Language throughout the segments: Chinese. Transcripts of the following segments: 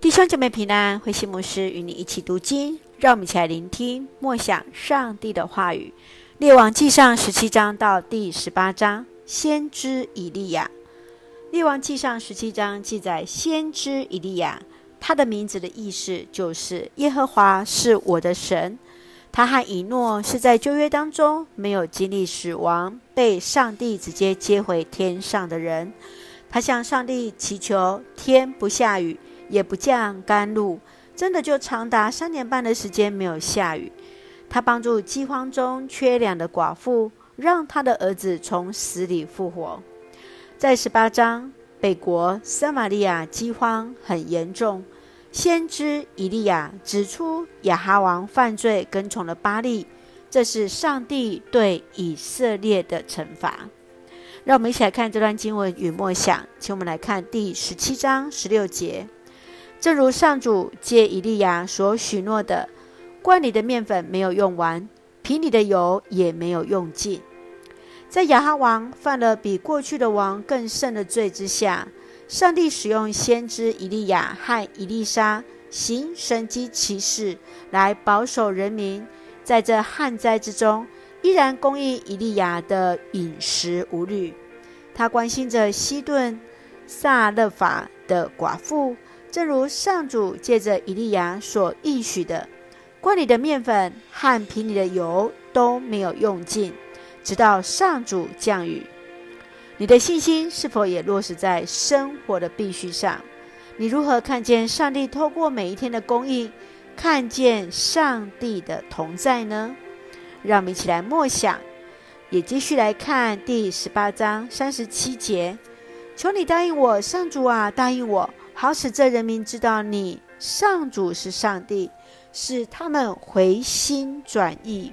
弟兄姐妹平安，慧馨牧师与你一起读经，让我们一起来聆听默想上帝的话语。列王纪上十七章到第十八章，先知以利亚。列王纪上十七章记载先知以利亚，他的名字的意思就是耶和华是我的神。他和以诺是在旧约当中没有经历死亡，被上帝直接接回天上的人。他向上帝祈求天不下雨。也不降甘露，真的就长达三年半的时间没有下雨。他帮助饥荒中缺粮的寡妇，让他的儿子从死里复活。在十八章，北国撒玛利亚饥荒很严重，先知以利亚指出亚哈王犯罪跟从了巴力，这是上帝对以色列的惩罚。让我们一起来看这段经文与默想，请我们来看第十七章十六节。正如上主借以利亚所许诺的，罐里的面粉没有用完，瓶里的油也没有用尽。在亚哈王犯了比过去的王更甚的罪之下，上帝使用先知以利亚和以利沙行神迹奇事，来保守人民，在这旱灾之中，依然供应以利亚的饮食无虑。他关心着西顿撒勒法的寡妇。正如上主借着以利亚所应许的，罐里的面粉和瓶里的油都没有用尽，直到上主降雨。你的信心是否也落实在生活的必须上？你如何看见上帝透过每一天的供应，看见上帝的同在呢？让我们一起来默想，也继续来看第十八章三十七节。求你答应我，上主啊，答应我。好使这人民知道你上主是上帝，使他们回心转意。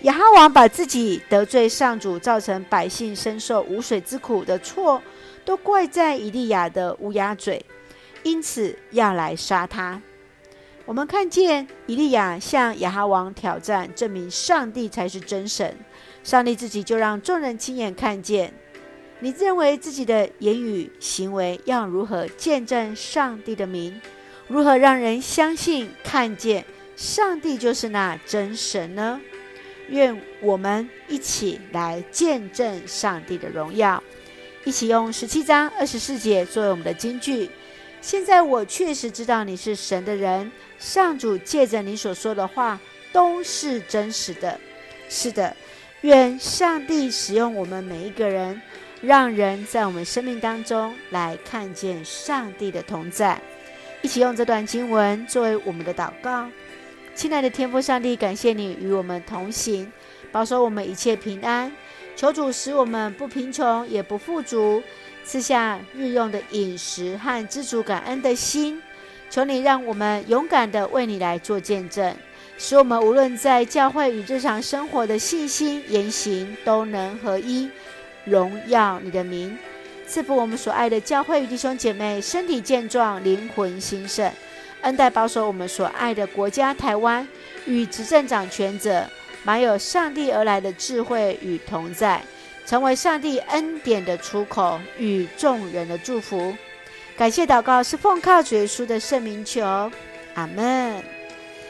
亚哈王把自己得罪上主，造成百姓深受无水之苦的错，都怪在以利亚的乌鸦嘴，因此要来杀他。我们看见以利亚向亚哈王挑战，证明上帝才是真神。上帝自己就让众人亲眼看见。你认为自己的言语行为要如何见证上帝的名？如何让人相信、看见上帝就是那真神呢？愿我们一起来见证上帝的荣耀，一起用十七章二十四节作为我们的金句。现在我确实知道你是神的人，上主借着你所说的话都是真实的。是的，愿上帝使用我们每一个人。让人在我们生命当中来看见上帝的同在，一起用这段经文作为我们的祷告。亲爱的天父上帝，感谢你与我们同行，保守我们一切平安。求主使我们不贫穷也不富足，赐下日用的饮食和知足感恩的心。求你让我们勇敢地为你来做见证，使我们无论在教会与日常生活的信心言行都能合一。荣耀你的名，赐福我们所爱的教会与弟兄姐妹身体健壮，灵魂兴盛，恩待保守我们所爱的国家台湾与执政掌权者，满有上帝而来的智慧与同在，成为上帝恩典的出口与众人的祝福。感谢祷告是奉靠主耶稣的圣名求，阿门。